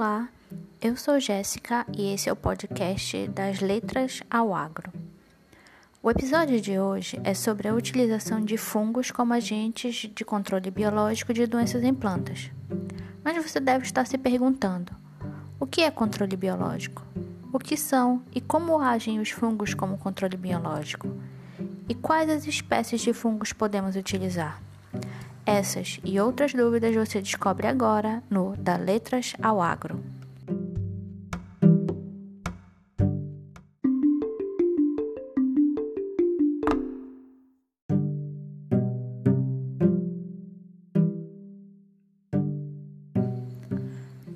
Olá, eu sou Jéssica e esse é o podcast das Letras ao Agro. O episódio de hoje é sobre a utilização de fungos como agentes de controle biológico de doenças em plantas. Mas você deve estar se perguntando: o que é controle biológico? O que são e como agem os fungos como controle biológico? E quais as espécies de fungos podemos utilizar? Essas e outras dúvidas você descobre agora no Da Letras ao Agro.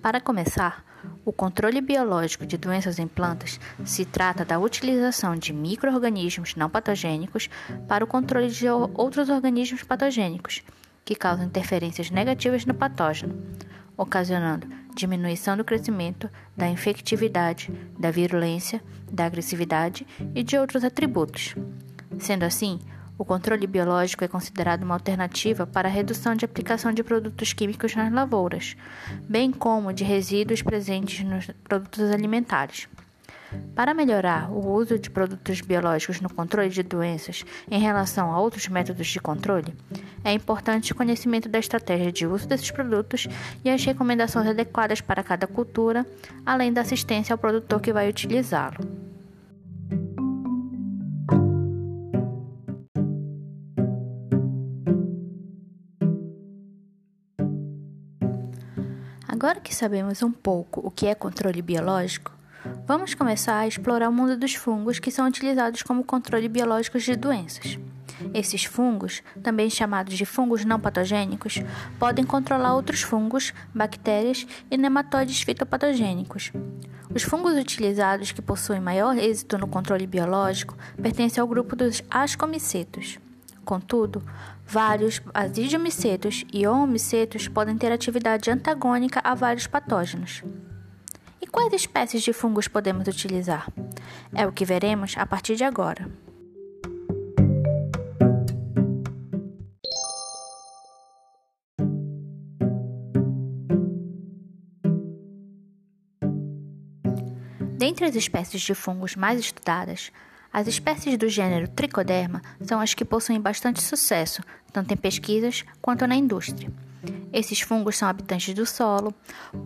Para começar, o controle biológico de doenças em plantas se trata da utilização de microorganismos não patogênicos para o controle de outros organismos patogênicos que causam interferências negativas no patógeno, ocasionando diminuição do crescimento, da infectividade, da virulência, da agressividade e de outros atributos. Sendo assim, o controle biológico é considerado uma alternativa para a redução de aplicação de produtos químicos nas lavouras, bem como de resíduos presentes nos produtos alimentares. Para melhorar o uso de produtos biológicos no controle de doenças em relação a outros métodos de controle, é importante o conhecimento da estratégia de uso desses produtos e as recomendações adequadas para cada cultura, além da assistência ao produtor que vai utilizá-lo. Agora que sabemos um pouco o que é controle biológico, vamos começar a explorar o mundo dos fungos que são utilizados como controle biológico de doenças. Esses fungos, também chamados de fungos não patogênicos, podem controlar outros fungos, bactérias e nematóides fitopatogênicos. Os fungos utilizados que possuem maior êxito no controle biológico pertencem ao grupo dos ascomicetos. Contudo, vários asidiomicetos e oomicetos podem ter atividade antagônica a vários patógenos. E quais espécies de fungos podemos utilizar? É o que veremos a partir de agora. Dentre as espécies de fungos mais estudadas, as espécies do gênero Tricoderma são as que possuem bastante sucesso, tanto em pesquisas quanto na indústria. Esses fungos são habitantes do solo,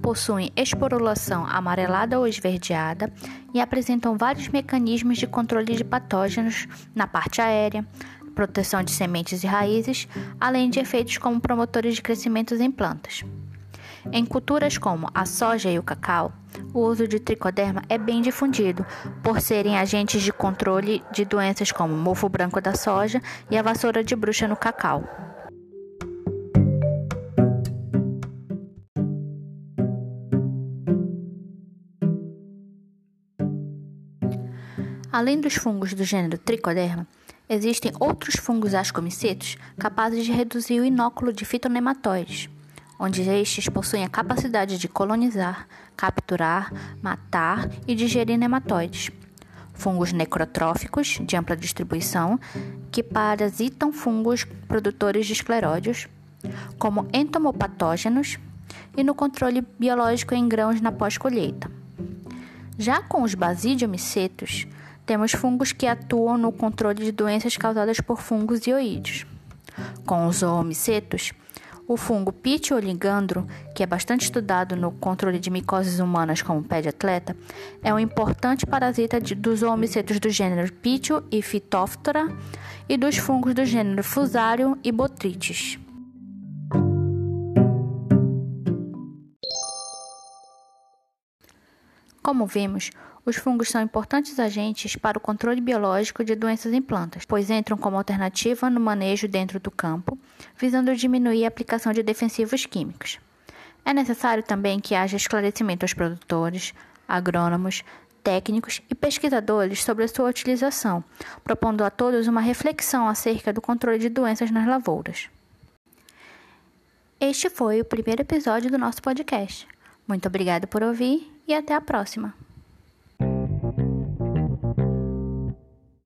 possuem esporulação amarelada ou esverdeada e apresentam vários mecanismos de controle de patógenos na parte aérea, proteção de sementes e raízes, além de efeitos como promotores de crescimento em plantas. Em culturas como a soja e o cacau, o uso de tricoderma é bem difundido, por serem agentes de controle de doenças como o mofo branco da soja e a vassoura de bruxa no cacau. Além dos fungos do gênero Tricoderma, existem outros fungos ascomicetos capazes de reduzir o inóculo de fitonematóides onde estes possuem a capacidade de colonizar, capturar, matar e digerir nematóides. Fungos necrotróficos de ampla distribuição que parasitam fungos produtores de escleródios, como entomopatógenos e no controle biológico em grãos na pós-colheita. Já com os basidiomicetos, temos fungos que atuam no controle de doenças causadas por fungos e oídeos. Com os zoomicetos, o fungo Pitioligandro, que é bastante estudado no controle de micoses humanas como pé de atleta, é um importante parasita de, dos homicetos do gênero Pitio e Phytophthora e dos fungos do gênero Fusarium e Botrytis. Como vimos, os fungos são importantes agentes para o controle biológico de doenças em plantas, pois entram como alternativa no manejo dentro do campo, visando diminuir a aplicação de defensivos químicos. É necessário também que haja esclarecimento aos produtores, agrônomos, técnicos e pesquisadores sobre a sua utilização, propondo a todos uma reflexão acerca do controle de doenças nas lavouras. Este foi o primeiro episódio do nosso podcast. Muito obrigada por ouvir e até a próxima!